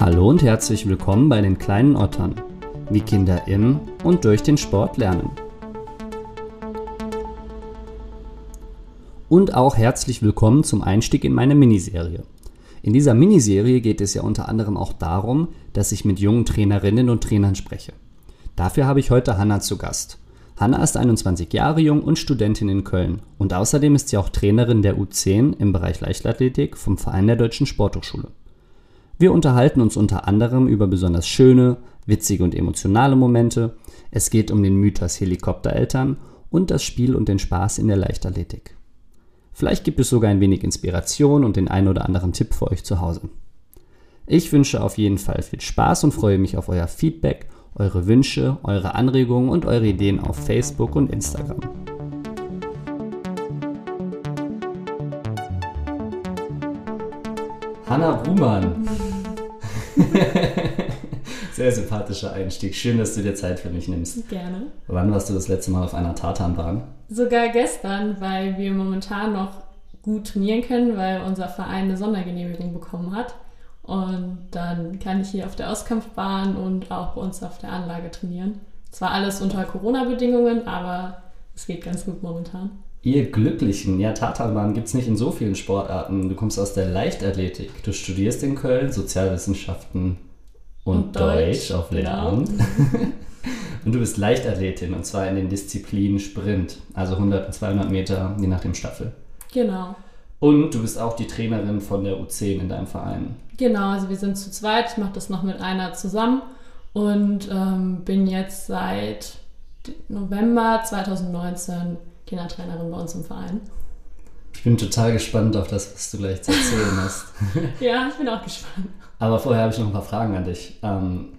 Hallo und herzlich willkommen bei den kleinen Ottern, wie Kinder im und durch den Sport lernen. Und auch herzlich willkommen zum Einstieg in meine Miniserie. In dieser Miniserie geht es ja unter anderem auch darum, dass ich mit jungen Trainerinnen und Trainern spreche. Dafür habe ich heute Hanna zu Gast. Hanna ist 21 Jahre jung und Studentin in Köln und außerdem ist sie auch Trainerin der U10 im Bereich Leichtathletik vom Verein der Deutschen Sporthochschule. Wir unterhalten uns unter anderem über besonders schöne, witzige und emotionale Momente. Es geht um den Mythos Helikoptereltern und das Spiel und den Spaß in der Leichtathletik. Vielleicht gibt es sogar ein wenig Inspiration und den einen oder anderen Tipp für euch zu Hause. Ich wünsche auf jeden Fall viel Spaß und freue mich auf euer Feedback eure Wünsche, eure Anregungen und eure Ideen auf Facebook und Instagram. Hanna Brumann. Sehr sympathischer Einstieg. Schön, dass du dir Zeit für mich nimmst. Gerne. Wann warst du das letzte Mal auf einer Tartanbahn? Sogar gestern, weil wir momentan noch gut trainieren können, weil unser Verein eine Sondergenehmigung bekommen hat. Und dann kann ich hier auf der Auskampfbahn und auch bei uns auf der Anlage trainieren. Zwar alles unter Corona-Bedingungen, aber es geht ganz gut momentan. Ihr Glücklichen, ja, Tatanbahn gibt es nicht in so vielen Sportarten. Du kommst aus der Leichtathletik. Du studierst in Köln Sozialwissenschaften und, und Deutsch, Deutsch, auf. Lehramt. Genau. und du bist Leichtathletin und zwar in den Disziplinen Sprint, also 100 und 200 Meter, je nach dem Staffel. Genau. Und du bist auch die Trainerin von der U10 in deinem Verein. Genau, also wir sind zu zweit. Ich mache das noch mit einer zusammen und ähm, bin jetzt seit November 2019 Kindertrainerin bei uns im Verein. Ich bin total gespannt auf das, was du gleich zu erzählen hast. ja, ich bin auch gespannt. Aber vorher habe ich noch ein paar Fragen an dich. Ähm,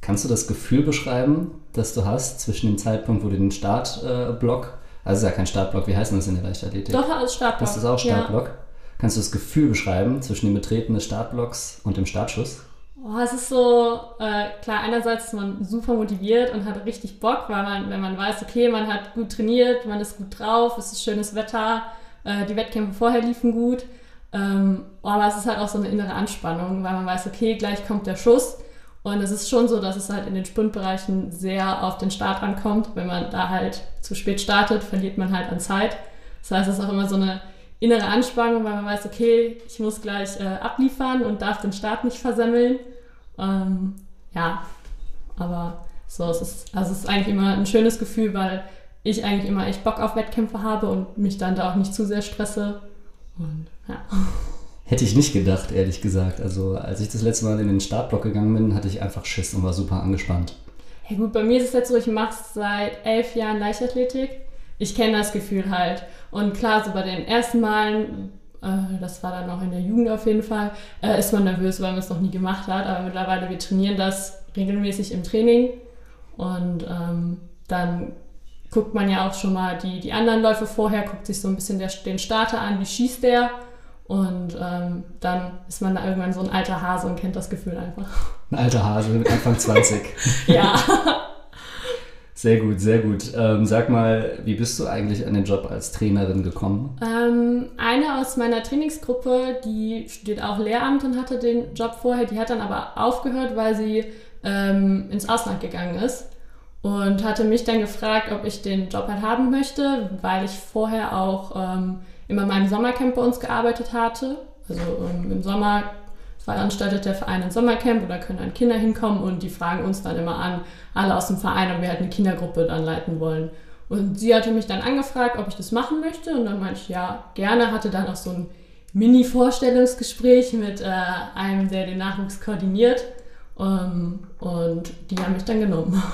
kannst du das Gefühl beschreiben, das du hast zwischen dem Zeitpunkt, wo du den Startblock, also ist ja kein Startblock, wie heißt denn das in der Leichtathletik? Doch, als Startblock. Das ist auch Startblock. Ja. Kannst du das Gefühl beschreiben zwischen dem Betreten des Startblocks und dem Startschuss? Oh, es ist so, äh, klar, einerseits ist man super motiviert und hat richtig Bock, weil man, wenn man weiß, okay, man hat gut trainiert, man ist gut drauf, es ist schönes Wetter, äh, die Wettkämpfe vorher liefen gut. Ähm, aber es ist halt auch so eine innere Anspannung, weil man weiß, okay, gleich kommt der Schuss. Und es ist schon so, dass es halt in den Sprintbereichen sehr auf den Start ankommt. Wenn man da halt zu spät startet, verliert man halt an Zeit. Das heißt, es ist auch immer so eine innere Anspannung, weil man weiß, okay, ich muss gleich äh, abliefern und darf den Start nicht versemmeln. Ähm, ja, aber so, es ist, also es ist eigentlich immer ein schönes Gefühl, weil ich eigentlich immer echt Bock auf Wettkämpfe habe und mich dann da auch nicht zu sehr stresse. Und ja. Hätte ich nicht gedacht, ehrlich gesagt. Also als ich das letzte Mal in den Startblock gegangen bin, hatte ich einfach Schiss und war super angespannt. Ja gut, bei mir ist es jetzt so, ich mache seit elf Jahren Leichtathletik ich kenne das Gefühl halt. Und klar, so bei den ersten Malen, äh, das war dann auch in der Jugend auf jeden Fall, äh, ist man nervös, weil man es noch nie gemacht hat. Aber mittlerweile, wir trainieren das regelmäßig im Training. Und ähm, dann guckt man ja auch schon mal die, die anderen Läufe vorher, guckt sich so ein bisschen der, den Starter an, wie schießt der. Und ähm, dann ist man da irgendwann so ein alter Hase und kennt das Gefühl einfach. Ein alter Hase mit Anfang 20. ja. Sehr gut, sehr gut. Ähm, sag mal, wie bist du eigentlich an den Job als Trainerin gekommen? Ähm, eine aus meiner Trainingsgruppe, die studiert auch Lehramt und hatte den Job vorher, die hat dann aber aufgehört, weil sie ähm, ins Ausland gegangen ist und hatte mich dann gefragt, ob ich den Job halt haben möchte, weil ich vorher auch ähm, immer in meinem Sommercamp bei uns gearbeitet hatte. Also ähm, im Sommer veranstaltet der Verein ein Sommercamp oder können dann Kinder hinkommen und die fragen uns dann immer an, alle aus dem Verein, ob wir halt eine Kindergruppe dann leiten wollen. Und sie hatte mich dann angefragt, ob ich das machen möchte und dann meinte ich, ja, gerne, hatte dann auch so ein Mini-Vorstellungsgespräch mit äh, einem, der den Nachwuchs koordiniert ähm, und die haben mich dann genommen.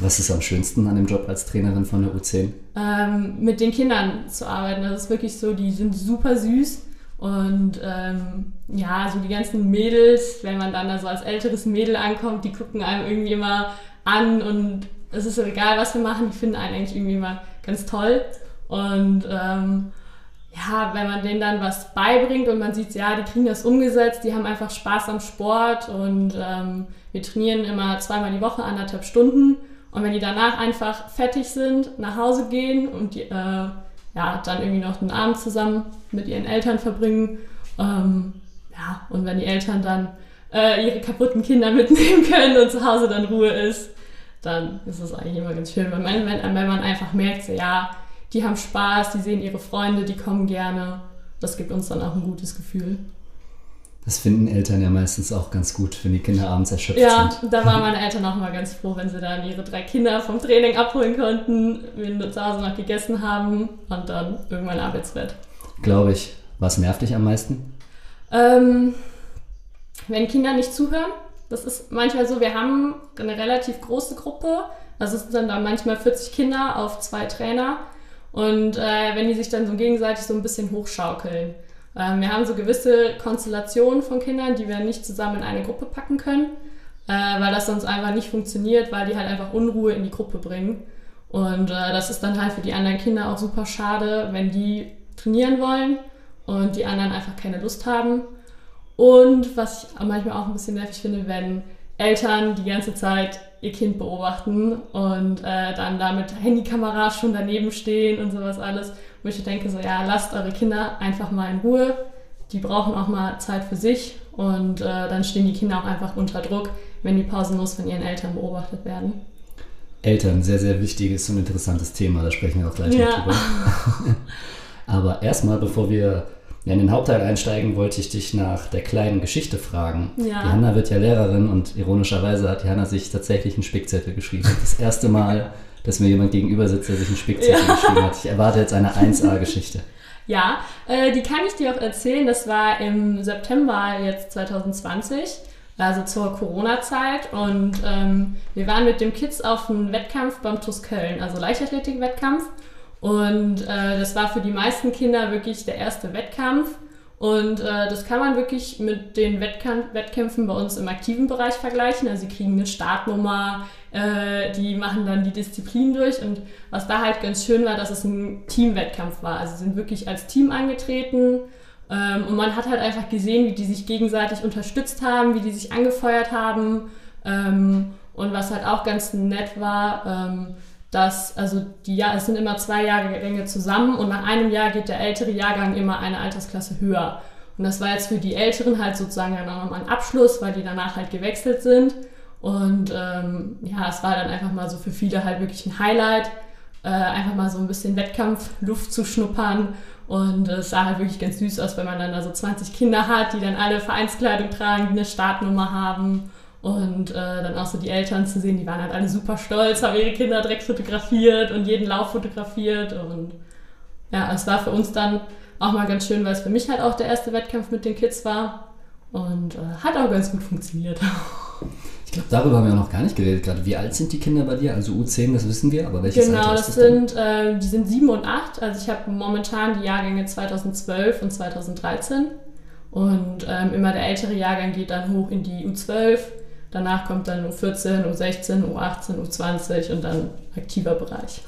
Was ist am schönsten an dem Job als Trainerin von der U10? Ähm, mit den Kindern zu arbeiten. Das ist wirklich so, die sind super süß und ähm, ja, so die ganzen Mädels, wenn man dann da so als älteres Mädel ankommt, die gucken einem irgendwie immer an und es ist egal, was wir machen, die finden einen eigentlich irgendwie immer ganz toll. Und ähm, ja, wenn man denen dann was beibringt und man sieht, ja, die kriegen das umgesetzt, die haben einfach Spaß am Sport und ähm, wir trainieren immer zweimal die Woche, anderthalb Stunden. Und wenn die danach einfach fertig sind, nach Hause gehen und die, äh, ja, dann irgendwie noch den Abend zusammen mit ihren Eltern verbringen. Ähm, ja, und wenn die Eltern dann äh, ihre kaputten Kinder mitnehmen können und zu Hause dann Ruhe ist, dann ist es eigentlich immer ganz schön. Wenn man, wenn, wenn man einfach merkt, so, ja, die haben Spaß, die sehen ihre Freunde, die kommen gerne. Das gibt uns dann auch ein gutes Gefühl. Das finden Eltern ja meistens auch ganz gut, wenn die Kinder abends erschöpft ja, sind. Ja, da waren meine Eltern auch mal ganz froh, wenn sie dann ihre drei Kinder vom Training abholen konnten, wir zu Hause noch gegessen haben und dann irgendwann Arbeitsbett. Glaube ich. Was nervt dich am meisten? Ähm, wenn Kinder nicht zuhören. Das ist manchmal so, wir haben eine relativ große Gruppe. Also es sind dann manchmal 40 Kinder auf zwei Trainer. Und äh, wenn die sich dann so gegenseitig so ein bisschen hochschaukeln. Ähm, wir haben so gewisse Konstellationen von Kindern, die wir nicht zusammen in eine Gruppe packen können, äh, weil das sonst einfach nicht funktioniert, weil die halt einfach Unruhe in die Gruppe bringen. Und äh, das ist dann halt für die anderen Kinder auch super schade, wenn die trainieren wollen und die anderen einfach keine Lust haben. Und was ich manchmal auch ein bisschen nervig finde, wenn Eltern die ganze Zeit ihr Kind beobachten und äh, dann da mit Handykameras schon daneben stehen und sowas alles. Wo ich denke so, ja, lasst eure Kinder einfach mal in Ruhe. Die brauchen auch mal Zeit für sich und äh, dann stehen die Kinder auch einfach unter Druck, wenn die pausenlos von ihren Eltern beobachtet werden. Eltern, sehr, sehr wichtiges und interessantes Thema, da sprechen wir auch gleich ja. noch drüber. Aber erstmal, bevor wir in den Hauptteil einsteigen, wollte ich dich nach der kleinen Geschichte fragen. Ja. Die Hanna wird ja Lehrerin und ironischerweise hat die Hanna sich tatsächlich einen Spickzettel geschrieben. Das erste Mal, dass mir jemand gegenüber sitzt, der sich einen Spickzettel ja. geschrieben hat. Ich erwarte jetzt eine 1A-Geschichte. Ja, äh, die kann ich dir auch erzählen. Das war im September jetzt 2020, also zur Corona-Zeit. Und ähm, wir waren mit dem Kids auf einem Wettkampf beim TUS Köln, also Leichtathletik-Wettkampf. Und äh, das war für die meisten Kinder wirklich der erste Wettkampf. Und äh, das kann man wirklich mit den Wettkamp Wettkämpfen bei uns im aktiven Bereich vergleichen. Also sie kriegen eine Startnummer, äh, die machen dann die Disziplin durch. Und was da halt ganz schön war, dass es ein Teamwettkampf war. Also sie sind wirklich als Team angetreten. Ähm, und man hat halt einfach gesehen, wie die sich gegenseitig unterstützt haben, wie die sich angefeuert haben. Ähm, und was halt auch ganz nett war, ähm, dass, also die ja es sind immer zwei Jahrgänge zusammen und nach einem Jahr geht der ältere Jahrgang immer eine Altersklasse höher. Und das war jetzt für die Älteren halt sozusagen dann auch nochmal ein Abschluss, weil die danach halt gewechselt sind. Und ähm, ja, es war dann einfach mal so für viele halt wirklich ein Highlight, äh, einfach mal so ein bisschen Wettkampfluft zu schnuppern. Und es sah halt wirklich ganz süß aus, wenn man dann da so 20 Kinder hat, die dann alle Vereinskleidung tragen, eine Startnummer haben und äh, dann auch so die Eltern zu sehen, die waren halt alle super stolz, haben ihre Kinder direkt fotografiert und jeden Lauf fotografiert. Und ja, es war für uns dann auch mal ganz schön, weil es für mich halt auch der erste Wettkampf mit den Kids war. Und äh, hat auch ganz gut funktioniert. Ich glaube, darüber haben wir auch noch gar nicht geredet gerade. Wie alt sind die Kinder bei dir? Also U10, das wissen wir, aber welches genau, Alter ist das sind, äh, die sind 7 und 8. Also ich habe momentan die Jahrgänge 2012 und 2013. Und ähm, immer der ältere Jahrgang geht dann hoch in die U12 Danach kommt dann U14, U16, U18, U20 und dann aktiver Bereich.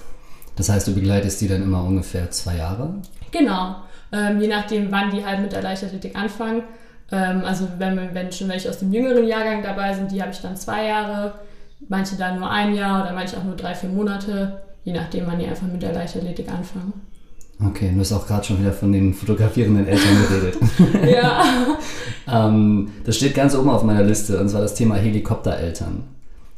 Das heißt, du begleitest die dann immer ungefähr zwei Jahre? Genau. Ähm, je nachdem, wann die halt mit der Leichtathletik anfangen. Ähm, also wenn, wenn schon welche aus dem jüngeren Jahrgang dabei sind, die habe ich dann zwei Jahre. Manche dann nur ein Jahr oder manche auch nur drei, vier Monate. Je nachdem, wann die einfach mit der Leichtathletik anfangen. Okay, du hast auch gerade schon wieder von den fotografierenden Eltern geredet. ja. ähm, das steht ganz oben auf meiner Liste, und zwar das Thema Helikoptereltern.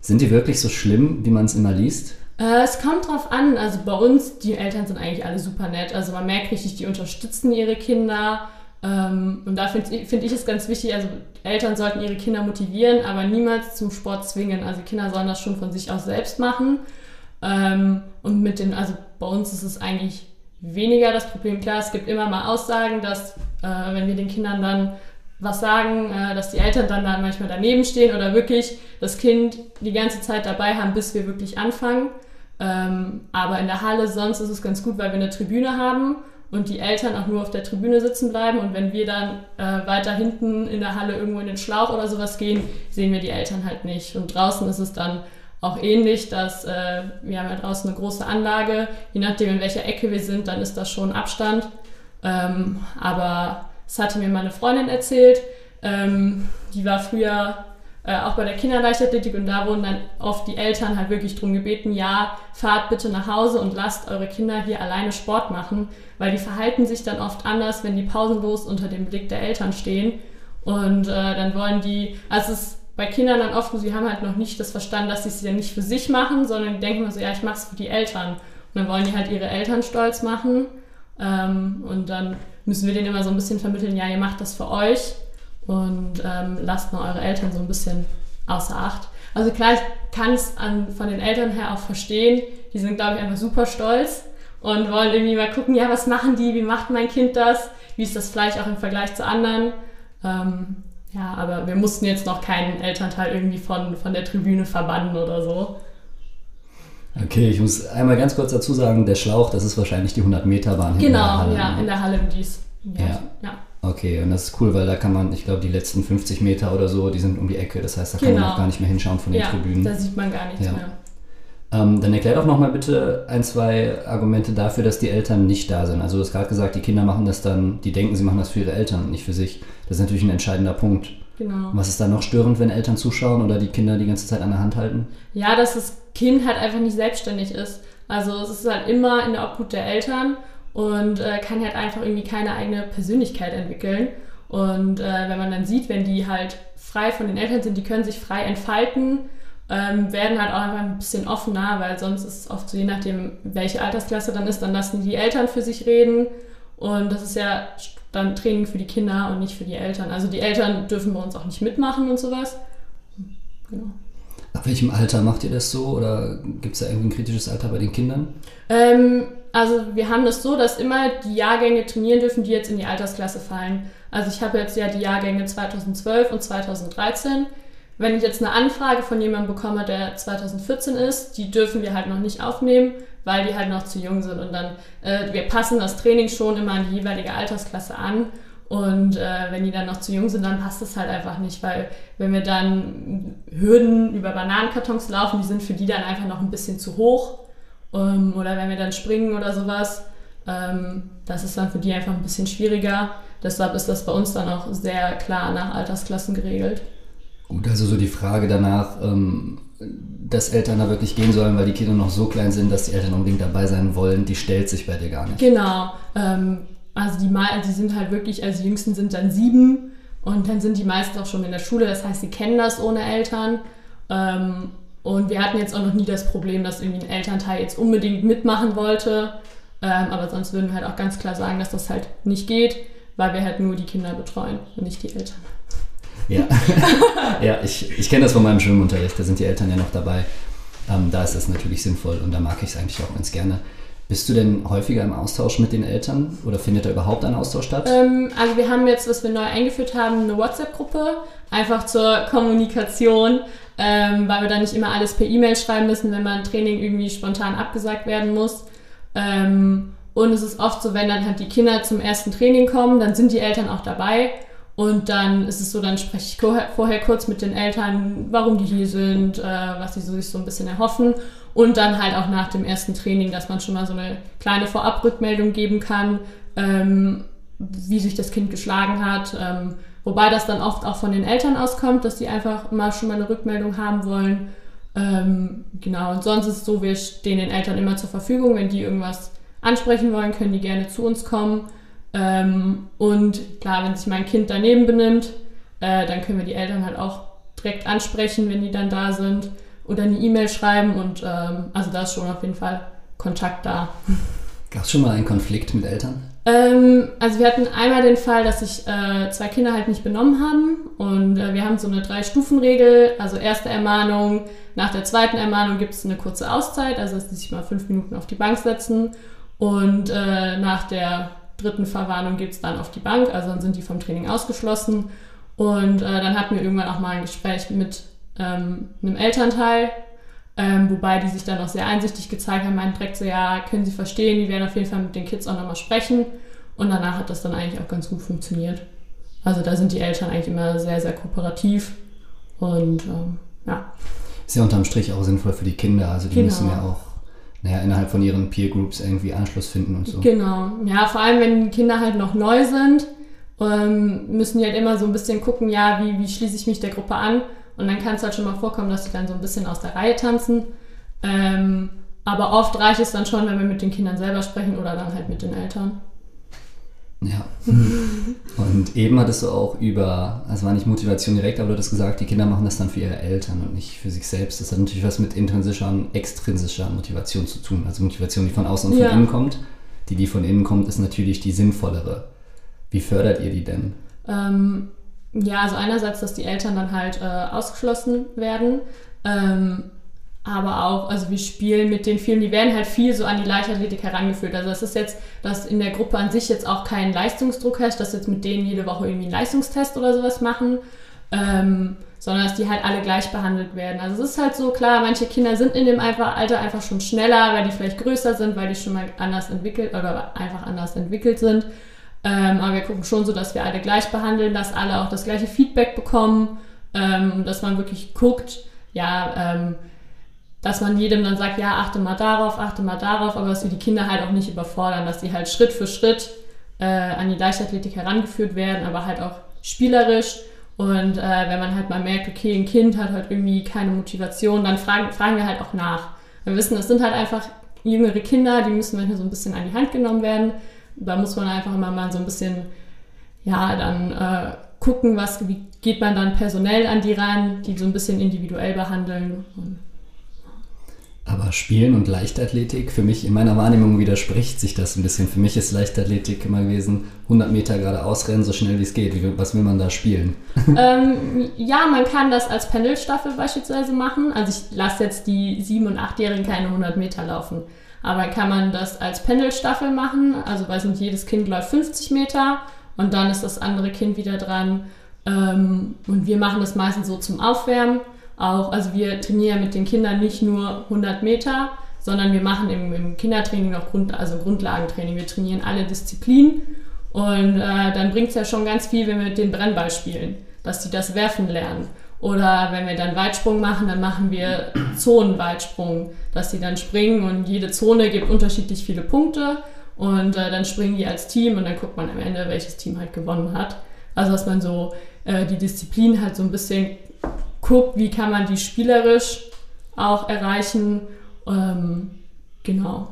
Sind die wirklich so schlimm, wie man es immer liest? Äh, es kommt drauf an. Also bei uns, die Eltern sind eigentlich alle super nett. Also man merkt richtig, die unterstützen ihre Kinder. Ähm, und da finde find ich es ganz wichtig, also Eltern sollten ihre Kinder motivieren, aber niemals zum Sport zwingen. Also Kinder sollen das schon von sich aus selbst machen. Ähm, und mit den, also bei uns ist es eigentlich weniger das Problem. Klar, es gibt immer mal Aussagen, dass äh, wenn wir den Kindern dann was sagen, äh, dass die Eltern dann da manchmal daneben stehen oder wirklich das Kind die ganze Zeit dabei haben, bis wir wirklich anfangen. Ähm, aber in der Halle sonst ist es ganz gut, weil wir eine Tribüne haben und die Eltern auch nur auf der Tribüne sitzen bleiben. Und wenn wir dann äh, weiter hinten in der Halle irgendwo in den Schlauch oder sowas gehen, sehen wir die Eltern halt nicht. Und draußen ist es dann auch ähnlich, dass äh, wir haben ja draußen eine große Anlage, je nachdem in welcher Ecke wir sind, dann ist das schon Abstand. Ähm, aber es hatte mir meine Freundin erzählt, ähm, die war früher äh, auch bei der Kinderleichtathletik und da wurden dann oft die Eltern halt wirklich drum gebeten, ja, fahrt bitte nach Hause und lasst eure Kinder hier alleine Sport machen, weil die verhalten sich dann oft anders, wenn die pausenlos unter dem Blick der Eltern stehen. Und äh, dann wollen die, also es ist bei Kindern dann oft, sie haben halt noch nicht das verstanden, dass sie es ja nicht für sich machen, sondern die denken immer so, ja, ich mache es für die Eltern. Und dann wollen die halt ihre Eltern stolz machen ähm, und dann müssen wir denen immer so ein bisschen vermitteln, ja, ihr macht das für euch und ähm, lasst mal eure Eltern so ein bisschen außer Acht. Also klar, ich kann es von den Eltern her auch verstehen. Die sind, glaube ich, einfach super stolz und wollen irgendwie mal gucken, ja, was machen die, wie macht mein Kind das, wie ist das vielleicht auch im Vergleich zu anderen. Ähm, ja, aber wir mussten jetzt noch keinen Elternteil irgendwie von, von der Tribüne verbannen oder so. Okay, ich muss einmal ganz kurz dazu sagen, der Schlauch, das ist wahrscheinlich die 100-Meter-Bahn. Genau, ja, ne? in der Halle im Dies. Ja. ja. Okay, und das ist cool, weil da kann man, ich glaube, die letzten 50 Meter oder so, die sind um die Ecke. Das heißt, da kann genau. man auch gar nicht mehr hinschauen von den ja, Tribünen. Da sieht man gar nichts ja. mehr. Ähm, dann erklär doch nochmal bitte ein, zwei Argumente dafür, dass die Eltern nicht da sind. Also du hast gerade gesagt, die Kinder machen das dann, die denken, sie machen das für ihre Eltern und nicht für sich. Das ist natürlich ein entscheidender Punkt. Genau. Was ist da noch störend, wenn Eltern zuschauen oder die Kinder die ganze Zeit an der Hand halten? Ja, dass das Kind halt einfach nicht selbstständig ist. Also es ist halt immer in der Obhut der Eltern und äh, kann halt einfach irgendwie keine eigene Persönlichkeit entwickeln. Und äh, wenn man dann sieht, wenn die halt frei von den Eltern sind, die können sich frei entfalten, ähm, werden halt auch einfach ein bisschen offener, weil sonst ist es oft so, je nachdem, welche Altersklasse dann ist, dann lassen die Eltern für sich reden. Und das ist ja dann Training für die Kinder und nicht für die Eltern. Also die Eltern dürfen bei uns auch nicht mitmachen und sowas. Genau. Ab welchem Alter macht ihr das so oder gibt es da irgendwie ein kritisches Alter bei den Kindern? Ähm, also wir haben das so, dass immer die Jahrgänge trainieren dürfen, die jetzt in die Altersklasse fallen. Also ich habe jetzt ja die Jahrgänge 2012 und 2013. Wenn ich jetzt eine Anfrage von jemandem bekomme, der 2014 ist, die dürfen wir halt noch nicht aufnehmen, weil die halt noch zu jung sind. Und dann, äh, wir passen das Training schon immer an die jeweilige Altersklasse an. Und äh, wenn die dann noch zu jung sind, dann passt es halt einfach nicht, weil wenn wir dann Hürden über Bananenkartons laufen, die sind für die dann einfach noch ein bisschen zu hoch. Ähm, oder wenn wir dann springen oder sowas, ähm, das ist dann für die einfach ein bisschen schwieriger. Deshalb ist das bei uns dann auch sehr klar nach Altersklassen geregelt. Gut, also so die Frage danach, ähm, dass Eltern da wirklich gehen sollen, weil die Kinder noch so klein sind, dass die Eltern unbedingt dabei sein wollen, die stellt sich bei dir gar nicht. Genau. Ähm, also die, also die sind halt wirklich, also die Jüngsten sind dann sieben und dann sind die meisten auch schon in der Schule. Das heißt, sie kennen das ohne Eltern. Ähm, und wir hatten jetzt auch noch nie das Problem, dass irgendwie ein Elternteil jetzt unbedingt mitmachen wollte. Ähm, aber sonst würden wir halt auch ganz klar sagen, dass das halt nicht geht, weil wir halt nur die Kinder betreuen und nicht die Eltern. Ja, ja ich, ich kenne das von meinem Schwimmunterricht, da sind die Eltern ja noch dabei. Ähm, da ist das natürlich sinnvoll und da mag ich es eigentlich auch ganz gerne. Bist du denn häufiger im Austausch mit den Eltern oder findet da überhaupt ein Austausch statt? Ähm, also wir haben jetzt, was wir neu eingeführt haben, eine WhatsApp-Gruppe, einfach zur Kommunikation, ähm, weil wir da nicht immer alles per E-Mail schreiben müssen, wenn mal ein Training irgendwie spontan abgesagt werden muss. Ähm, und es ist oft so, wenn dann halt die Kinder zum ersten Training kommen, dann sind die Eltern auch dabei. Und dann ist es so, dann spreche ich vorher kurz mit den Eltern, warum die hier sind, äh, was sie sich so ein bisschen erhoffen. Und dann halt auch nach dem ersten Training, dass man schon mal so eine kleine Vorabrückmeldung geben kann, ähm, wie sich das Kind geschlagen hat. Ähm, wobei das dann oft auch von den Eltern auskommt, dass die einfach mal schon mal eine Rückmeldung haben wollen. Ähm, genau, und sonst ist es so, wir stehen den Eltern immer zur Verfügung. Wenn die irgendwas ansprechen wollen, können die gerne zu uns kommen. Ähm, und klar, wenn sich mein Kind daneben benimmt, äh, dann können wir die Eltern halt auch direkt ansprechen, wenn die dann da sind oder eine E-Mail schreiben und ähm, also da ist schon auf jeden Fall Kontakt da. Gab es schon mal einen Konflikt mit Eltern? Ähm, also wir hatten einmal den Fall, dass sich äh, zwei Kinder halt nicht benommen haben und äh, wir haben so eine Drei-Stufen-Regel, also erste Ermahnung, nach der zweiten Ermahnung gibt es eine kurze Auszeit, also dass sie sich mal fünf Minuten auf die Bank setzen und äh, nach der dritten Verwarnung gibt es dann auf die Bank, also dann sind die vom Training ausgeschlossen und äh, dann hatten wir irgendwann auch mal ein Gespräch mit ähm, einem Elternteil, ähm, wobei die sich dann auch sehr einsichtig gezeigt haben, meinten direkt so, ja, können sie verstehen, die werden auf jeden Fall mit den Kids auch nochmal sprechen. Und danach hat das dann eigentlich auch ganz gut funktioniert. Also da sind die Eltern eigentlich immer sehr, sehr kooperativ und ähm, ja. Ist ja unterm Strich auch sinnvoll für die Kinder. Also die genau. müssen ja auch naja, innerhalb von ihren Peer Groups irgendwie Anschluss finden und so. Genau. Ja, vor allem wenn die Kinder halt noch neu sind, ähm, müssen die halt immer so ein bisschen gucken, ja, wie, wie schließe ich mich der Gruppe an Und dann kann es halt schon mal vorkommen, dass sie dann so ein bisschen aus der Reihe tanzen. Ähm, aber oft reicht es dann schon, wenn wir mit den Kindern selber sprechen oder dann halt mit den Eltern. Ja. Und eben hattest du auch über, also war nicht Motivation direkt, aber du hattest gesagt, die Kinder machen das dann für ihre Eltern und nicht für sich selbst. Das hat natürlich was mit intrinsischer und extrinsischer Motivation zu tun. Also Motivation, die von außen und Ja. von innen kommt. Die, die von innen kommt, ist natürlich die sinnvollere. Wie fördert ihr die denn? Ähm, ja, also einerseits, dass die Eltern dann halt äh, ausgeschlossen werden. Ähm, aber auch, also wir spielen mit den vielen, die werden halt viel so an die Leichtathletik herangeführt. Also es ist jetzt, dass in der Gruppe an sich jetzt auch kein Leistungsdruck herrscht, dass jetzt mit denen jede Woche irgendwie einen Leistungstest oder sowas machen, ähm, sondern dass die halt alle gleich behandelt werden. Also es ist halt so klar, manche Kinder sind in dem Alter einfach schon schneller, weil die vielleicht größer sind, weil die schon mal anders entwickelt oder einfach anders entwickelt sind. Ähm, aber wir gucken schon so, dass wir alle gleich behandeln, dass alle auch das gleiche Feedback bekommen, ähm, dass man wirklich guckt, ja, ähm, dass man jedem dann sagt, ja, achte mal darauf, achte mal darauf, aber dass wir die Kinder halt auch nicht überfordern, dass die halt Schritt für Schritt äh, an die Leichtathletik herangeführt werden, aber halt auch spielerisch. Und äh, wenn man halt mal merkt, okay, ein Kind hat halt irgendwie keine Motivation, dann fragen, fragen wir halt auch nach. Wir wissen, es sind halt einfach jüngere Kinder, die müssen manchmal so ein bisschen an die Hand genommen werden. Da muss man einfach immer mal so ein bisschen, ja, dann äh, gucken, was, wie geht man dann personell an die ran, die so ein bisschen individuell behandeln. Und Aber Spielen und Leichtathletik, für mich in meiner Wahrnehmung widerspricht sich das ein bisschen. Für mich ist Leichtathletik immer gewesen, 100 Meter geradeaus rennen, so schnell wie es geht. Was will man da spielen? ähm, ja, man kann das als Pendelstaffel beispielsweise machen. Also ich lasse jetzt die 7- und 8-Jährigen keine 100 Meter laufen. Aber kann man das als Pendelstaffel machen. Also weiß nicht, jedes Kind läuft 50 Meter und dann ist das andere Kind wieder dran. Ähm, und wir machen das meistens so zum Aufwärmen. Auch, also wir trainieren mit den Kindern nicht nur 100 Meter, sondern wir machen im, im Kindertraining noch Grund, also Grundlagentraining. Wir trainieren alle Disziplinen und äh, dann bringt es ja schon ganz viel, wenn wir mit den Brennball spielen, dass die das Werfen lernen. Oder wenn wir dann Weitsprung machen, dann machen wir Zonenweitsprung, dass die dann springen und jede Zone gibt unterschiedlich viele Punkte und äh, dann springen die als Team und dann guckt man am Ende, welches Team halt gewonnen hat. Also dass man so äh, die Disziplin halt so ein bisschen guckt, wie kann man die spielerisch auch erreichen. Ähm, genau.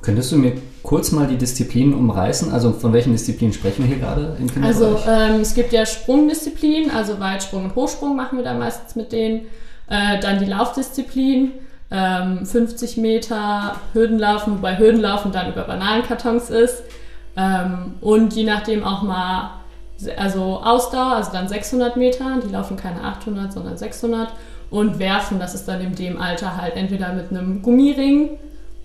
Könntest du mir kurz mal die Disziplinen umreißen? Also von welchen Disziplinen sprechen wir hier gerade im Kinderbereich? Also ähm, es gibt ja Sprungdisziplinen, also Weitsprung und Hochsprung machen wir da meistens mit denen. Äh, dann die Laufdisziplin, ähm, 50 Meter Hürdenlaufen, wobei Hürdenlaufen dann über Bananenkartons ist. Ähm, und je nachdem auch mal, also Ausdauer, also dann 600 Meter, die laufen keine 800, sondern 600. Und Werfen, das ist dann in dem Alter halt entweder mit einem Gummiring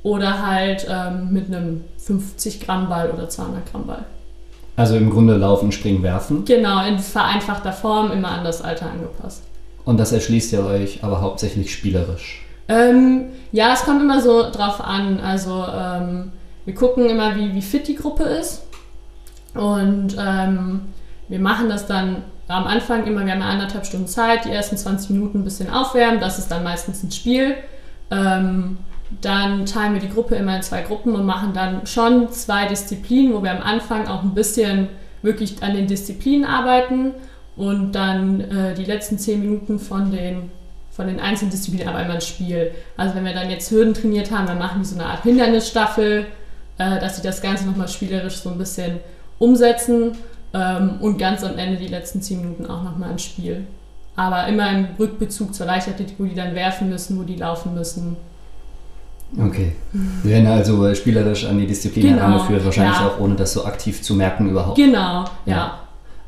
oder halt ähm, mit einem 50 Gramm Ball oder 200 Gramm Ball. also im Grunde laufen, springen, werfen. Genau, in vereinfachter Form, immer an das Alter angepasst. Und das erschließt ihr euch aber hauptsächlich spielerisch. Ähm, ja, es kommt immer so drauf an. Also ähm, wir gucken immer, wie, wie fit die Gruppe ist. Und ähm, wir machen das dann am Anfang immer, wir haben ja anderthalb Stunden Zeit, die ersten 20 Minuten ein bisschen aufwärmen, das ist dann meistens ein Spiel. Ähm, dann teilen wir die Gruppe immer in zwei Gruppen und machen dann schon zwei Disziplinen, wo wir am Anfang auch ein bisschen wirklich an den Disziplinen arbeiten und dann äh, die letzten 10 Minuten von den, von den einzelnen Disziplinen aber immer ein Spiel. Also wenn wir dann jetzt Hürden trainiert haben, dann machen die so eine Art Hindernisstaffel, äh, dass sie das Ganze nochmal spielerisch so ein bisschen umsetzen ähm, und ganz am Ende die letzten 10 Minuten auch nochmal ein Spiel. Aber immer im Rückbezug zur Leichtathletik, wo die dann werfen müssen, wo die laufen müssen. Okay. Wir werden also äh, spielerisch an die Disziplin Genau, herangeführt, wahrscheinlich ja. auch ohne das so aktiv zu merken überhaupt. Genau, ja. Ja.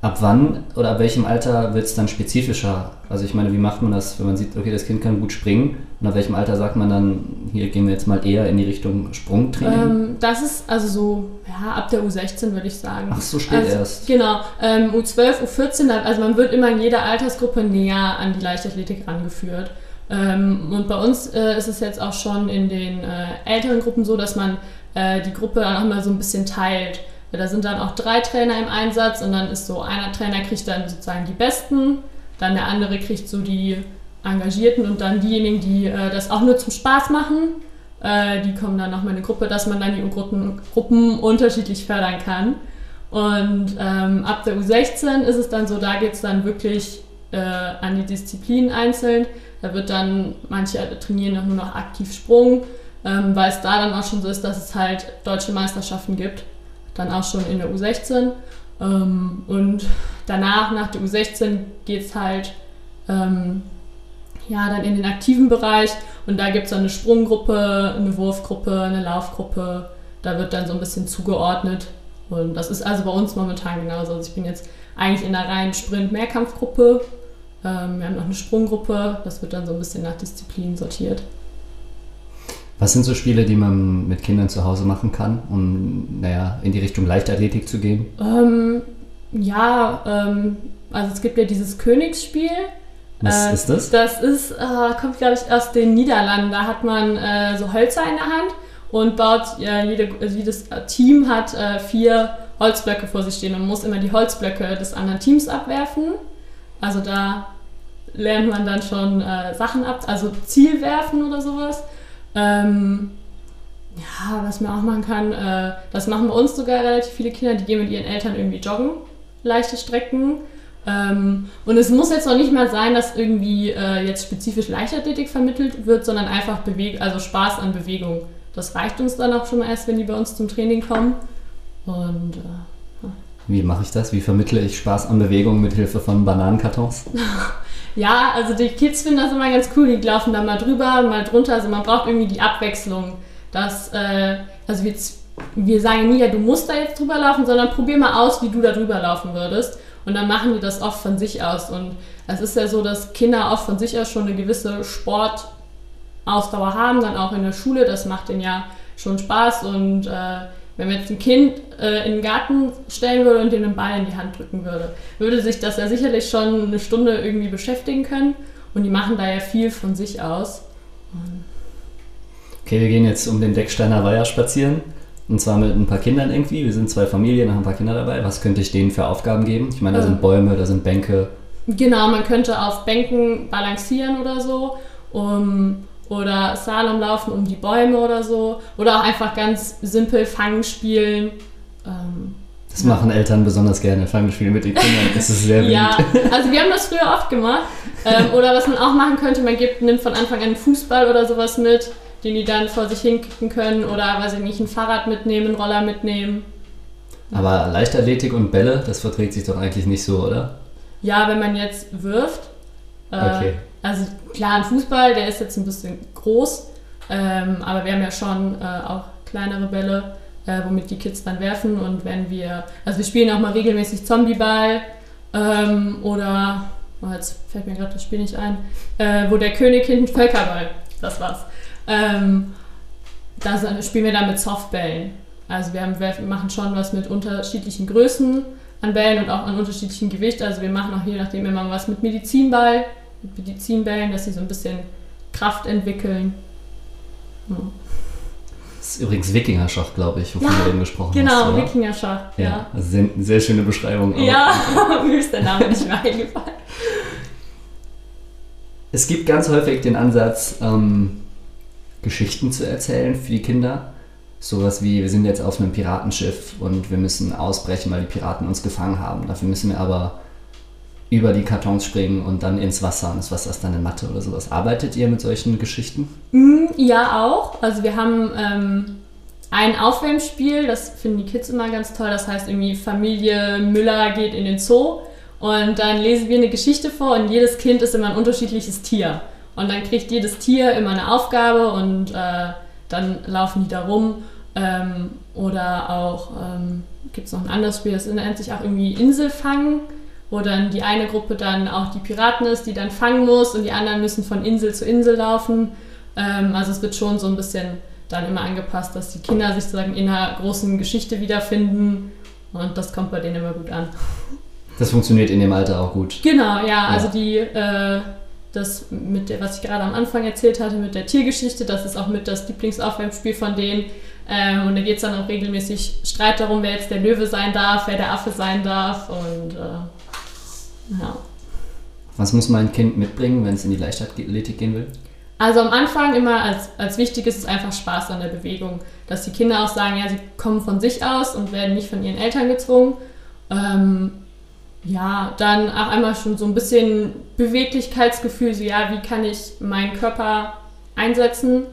Ab wann oder ab welchem Alter wird es dann spezifischer? Also ich meine, wie macht man das, wenn man sieht, okay, das Kind kann gut springen und ab welchem Alter sagt man dann, hier gehen wir jetzt mal eher in die Richtung Sprungtraining? Ähm, das ist also so, ja, ab der U16 würde ich sagen. Ach, so spät also, erst. Genau, ähm, U12, U14, da- also man wird immer in jeder Altersgruppe näher an die Leichtathletik rangeführt. Ähm, und bei uns äh, ist es jetzt auch schon in den äh, älteren Gruppen so, dass man äh, die Gruppe dann auch immer so ein bisschen teilt. Da sind dann auch drei Trainer im Einsatz und dann ist so, einer Trainer kriegt dann sozusagen die Besten, dann der andere kriegt so die Engagierten und dann diejenigen, die äh, das auch nur zum Spaß machen, äh, die kommen dann nochmal in eine Gruppe, dass man dann die Gruppen, Gruppen unterschiedlich fördern kann. Und ähm, ab der U16 ist es dann so, da geht es dann wirklich äh, an die Disziplinen einzeln. Da wird dann, manche trainieren auch nur noch aktiv Sprung, ähm, weil es da dann auch schon so ist, dass es halt deutsche Meisterschaften gibt. Dann auch schon in der U16. Ähm, und danach, nach der U16, geht es halt ähm, ja, dann in den aktiven Bereich und da gibt es dann eine Sprunggruppe, eine Wurfgruppe, eine Laufgruppe. Da wird dann so ein bisschen zugeordnet. Und das ist also bei uns momentan genauso. Also ich bin jetzt eigentlich in einer reinen Sprint-Mehrkampfgruppe. Ähm, wir haben noch eine Sprunggruppe. Das wird dann so ein bisschen nach Disziplin sortiert. Was sind so Spiele, die man mit Kindern zu Hause machen kann, um naja, in die Richtung Leichtathletik zu gehen? Ähm, ja, ähm, also es gibt ja dieses Königsspiel. Was äh, ist das? Das ist, äh, kommt glaube ich aus den Niederlanden. Da hat man äh, so Hölzer in der Hand und baut, jede, also jedes Team hat äh, vier Holzblöcke vor sich stehen und muss immer die Holzblöcke des anderen Teams abwerfen. Also da lernt man dann schon äh, Sachen ab, also Ziel werfen oder sowas. Ähm, ja, was man auch machen kann, äh, das machen bei uns sogar relativ viele Kinder, die gehen mit ihren Eltern irgendwie joggen, leichte Strecken. Ähm, und es muss jetzt noch nicht mal sein, dass irgendwie äh, jetzt spezifisch Leichtathletik vermittelt wird, sondern einfach Beweg also Spaß an Bewegung. Das reicht uns dann auch schon mal erst, wenn die bei uns zum Training kommen. Und äh, wie mache ich das? Wie vermittle ich Spaß an Bewegung mit Hilfe von Bananenkartons? ja, also die Kids finden das immer ganz cool. Die laufen da mal drüber, mal drunter. Also man braucht irgendwie die Abwechslung. Dass, äh, also wir, wir sagen nie, ja, du musst da jetzt drüber laufen, sondern probier mal aus, wie du da drüber laufen würdest. Und dann machen die das oft von sich aus. Und es ist ja so, dass Kinder oft von sich aus schon eine gewisse Sportausdauer haben, dann auch in der Schule. Das macht denen ja schon Spaß. Und äh, wenn man jetzt ein Kind äh, in den Garten stellen würde und dem einen Ball in die Hand drücken würde, würde sich das ja sicherlich schon eine Stunde irgendwie beschäftigen können. Und die machen da ja viel von sich aus. Okay, wir gehen jetzt um den Decksteiner Weiher spazieren. Und zwar mit ein paar Kindern irgendwie. Wir sind zwei Familien, haben ein paar Kinder dabei. Was könnte ich denen für Aufgaben geben? Ich meine, da sind Bäume, da sind Bänke. Genau, man könnte auf Bänken balancieren oder so. Um, oder Slalom laufen um die Bäume oder so. Oder auch einfach ganz simpel Fangen spielen. Ähm, das ja. machen Eltern besonders gerne, Fangen spielen mit den Kindern. Das ist sehr Ja, also wir haben das früher oft gemacht. Ähm, oder was man auch machen könnte, man gibt, nimmt von Anfang an einen Fußball oder sowas mit den die dann vor sich hinkicken können oder, weiß ich nicht, ein Fahrrad mitnehmen, einen Roller mitnehmen. Aber Leichtathletik und Bälle, das verträgt sich doch eigentlich nicht so, oder? Ja, wenn man jetzt wirft. Äh, okay. Also klar, ein Fußball, der ist jetzt ein bisschen groß, ähm, aber wir haben ja schon äh, auch kleinere Bälle, äh, womit die Kids dann werfen. Und wenn wir, also wir spielen auch mal regelmäßig Zombieball ähm, oder, oh, jetzt fällt mir gerade das Spiel nicht ein, äh, wo der König hinten Völkerball, das war's. Ähm, da spielen wir dann mit Softbällen. Also wir, haben, wir machen schon was mit unterschiedlichen Größen an Bällen und auch an unterschiedlichen Gewicht. Also wir machen auch je nachdem immer was mit Medizinball, mit Medizinbällen, dass sie so ein bisschen Kraft entwickeln. Ja. Das ist übrigens Wikingerschach, glaube ich, wovon ja, du eben gesprochen genau, hast. Genau, Wikingerschach. Ja, ja. Also sehr, sehr schöne Beschreibung. ja, mir ist der Name nicht mehr eingefallen. Es gibt ganz häufig den Ansatz, ähm, Geschichten zu erzählen für die Kinder. Sowas wie, wir sind jetzt auf einem Piratenschiff und wir müssen ausbrechen, weil die Piraten uns gefangen haben. Dafür müssen wir aber über die Kartons springen und dann ins Wasser. Und das Wasser ist dann in Mathe oder sowas. Arbeitet ihr mit solchen Geschichten? Mm, ja, auch. Also wir haben ähm, ein Aufwärmspiel, das finden die Kids immer ganz toll. Das heißt irgendwie Familie Müller geht in den Zoo. Und dann lesen wir eine Geschichte vor und jedes Kind ist immer ein unterschiedliches Tier. Und dann kriegt jedes Tier immer eine Aufgabe und äh, dann laufen die da rum. Ähm, oder auch ähm, gibt es noch ein anderes Spiel, das nennt sich auch irgendwie Inselfangen, wo dann die eine Gruppe dann auch die Piraten ist, die dann fangen muss und die anderen müssen von Insel zu Insel laufen. Ähm, also es wird schon so ein bisschen dann immer angepasst, dass die Kinder sich sozusagen in einer großen Geschichte wiederfinden und das kommt bei denen immer gut an. Das funktioniert in dem Alter auch gut. Genau, ja, ja. also die äh, das mit der, was ich gerade am Anfang erzählt hatte, mit der Tiergeschichte, das ist auch mit das Lieblingsaufwärmspiel von denen. Ähm, und da geht es dann auch regelmäßig Streit darum, wer jetzt der Löwe sein darf, wer der Affe sein darf. Und äh, ja. Was muss mein Kind mitbringen, wenn es in die Leichtathletik gehen will? Also am Anfang immer als, als wichtig ist es einfach Spaß an der Bewegung. Dass die Kinder auch sagen, ja, sie kommen von sich aus und werden nicht von ihren Eltern gezwungen. Ähm, ja, dann auch einmal schon so ein bisschen Beweglichkeitsgefühl, so ja, wie kann ich meinen Körper einsetzen.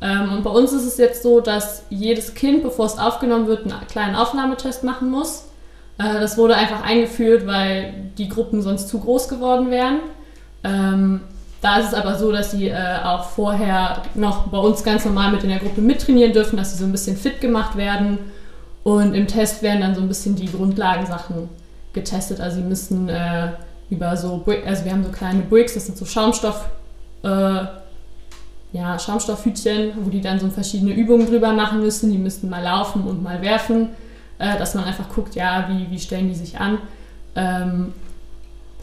Ähm, und bei uns ist es jetzt so, dass jedes Kind, bevor es aufgenommen wird, einen kleinen Aufnahmetest machen muss. Äh, das wurde einfach eingeführt, weil die Gruppen sonst zu groß geworden wären. Ähm, da ist es aber so, dass sie äh, auch vorher noch bei uns ganz normal mit in der Gruppe mittrainieren dürfen, dass sie so ein bisschen fit gemacht werden. Und im Test werden dann so ein bisschen die Grundlagensachen getestet. Also sie müssen äh, über so, also wir haben so kleine Bricks, das sind so Schaumstoff, äh, ja, Schaumstoffhütchen, wo die dann so verschiedene Übungen drüber machen müssen. Die müssten mal laufen und mal werfen, äh, dass man einfach guckt, ja, wie, wie stellen die sich an. Ähm,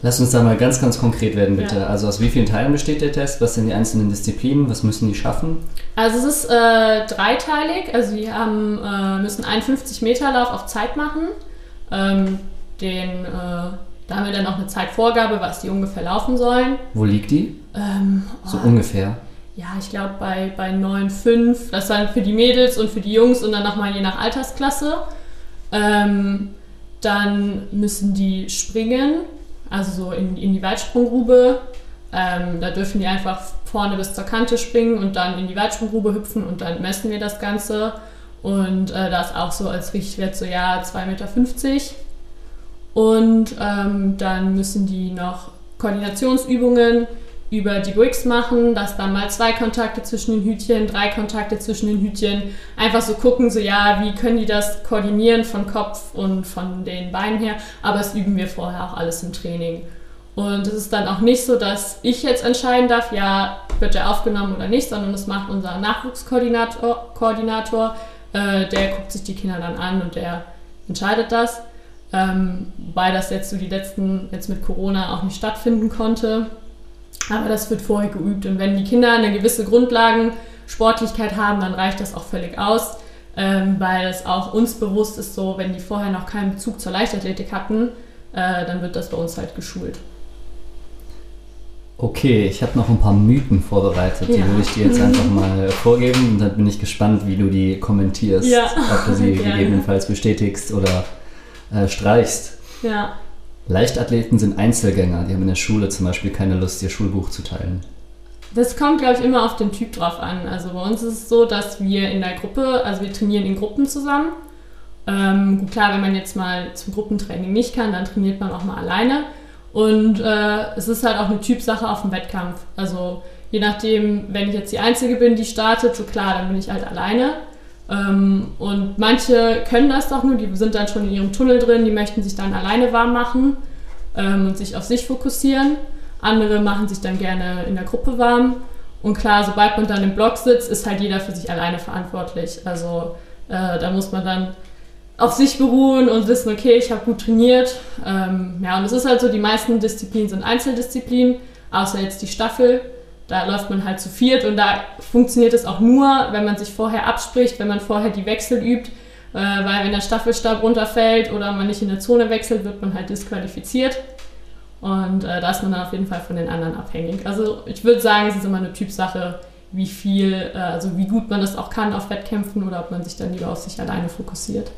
Lass uns da mal ganz, ganz konkret werden, bitte. Ja. Also aus wie vielen Teilen besteht der Test? Was sind die einzelnen Disziplinen? Was müssen die schaffen? Also es ist äh, dreiteilig. Also die haben, äh, müssen einen 50 Meter Lauf auf Zeit machen. Ähm, den, äh, da haben wir dann auch eine Zeitvorgabe, was die ungefähr laufen sollen. Wo liegt die? Ähm, so oh, ungefähr. Ja, ich glaube bei, bei 9,5. Das dann für die Mädels und für die Jungs und dann nochmal je nach Altersklasse. Ähm, dann müssen die springen also so in, in die Weitsprunggrube. Ähm, da dürfen die einfach vorne bis zur Kante springen und dann in die Weitsprunggrube hüpfen und dann messen wir das Ganze. Und äh, das auch so als Richtwert so, ja, 2,50 Meter. Und ähm, dann müssen die noch Koordinationsübungen über die Bricks machen, dass dann mal zwei Kontakte zwischen den Hütchen, drei Kontakte zwischen den Hütchen, einfach so gucken, so ja, wie können die das koordinieren von Kopf und von den Beinen her, aber das üben wir vorher auch alles im Training. Und es ist dann auch nicht so, dass ich jetzt entscheiden darf, ja, wird der aufgenommen oder nicht, sondern das macht unser Nachwuchskoordinator, Koordinator, äh, der guckt sich die Kinder dann an und der entscheidet das. Ähm, weil das jetzt so die letzten, jetzt mit Corona auch nicht stattfinden konnte. Aber das wird vorher geübt. Und wenn die Kinder eine gewisse Grundlagensportlichkeit haben, dann reicht das auch völlig aus. Ähm, weil es auch uns bewusst ist, so, wenn die vorher noch keinen Bezug zur Leichtathletik hatten, äh, dann wird das bei uns halt geschult. Okay, ich habe noch ein paar Mythen vorbereitet, ja. die würde ich dir jetzt einfach mal vorgeben und dann bin ich gespannt, wie du die kommentierst, ja. ob du sie gegebenenfalls bestätigst oder äh, streichst. Ja. Leichtathleten sind Einzelgänger, die haben in der Schule zum Beispiel keine Lust, ihr Schulbuch zu teilen. Das kommt, glaube ich, immer auf den Typ drauf an. Also bei uns ist es so, dass wir in der Gruppe, also wir trainieren in Gruppen zusammen. Ähm, klar, wenn man jetzt mal zum Gruppentraining nicht kann, dann trainiert man auch mal alleine. Und äh, es ist halt auch eine Typsache auf dem Wettkampf. Also je nachdem, wenn ich jetzt die Einzige bin, die startet, so klar, dann bin ich halt alleine. Ähm, und manche können das doch nur, die sind dann schon in ihrem Tunnel drin, die möchten sich dann alleine warm machen ähm, und sich auf sich fokussieren. Andere machen sich dann gerne in der Gruppe warm. Und klar, sobald man dann im Block sitzt, ist halt jeder für sich alleine verantwortlich. Also äh, da muss man dann auf sich beruhen und wissen, okay, ich habe gut trainiert. Ähm, ja, und es ist halt so, die meisten Disziplinen sind Einzeldisziplinen, außer jetzt die Staffel. Da läuft man halt zu viert und da funktioniert es auch nur, wenn man sich vorher abspricht, wenn man vorher die Wechsel übt, äh, weil wenn der Staffelstab runterfällt oder man nicht in der Zone wechselt, wird man halt disqualifiziert. Und äh, da ist man dann auf jeden Fall von den anderen abhängig. Also ich würde sagen, es ist immer eine Typsache, wie viel, äh, also wie gut man das auch kann auf Wettkämpfen oder ob man sich dann lieber auf sich alleine fokussiert.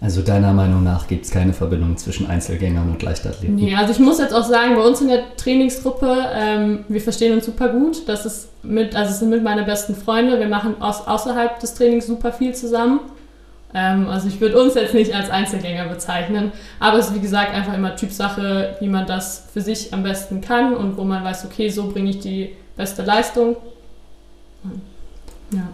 Also deiner Meinung nach gibt es keine Verbindung zwischen Einzelgängern und Leichtathleten? Nee, also ich muss jetzt auch sagen, bei uns in der Trainingsgruppe, ähm, wir verstehen uns super gut. Das ist mit, also es sind mit meine besten Freunde. Wir machen aus, außerhalb des Trainings super viel zusammen. Ähm, also ich würde uns jetzt nicht als Einzelgänger bezeichnen, aber es ist wie gesagt einfach immer Typsache, wie man das für sich am besten kann und wo man weiß, okay, so bringe ich die beste Leistung. Ja.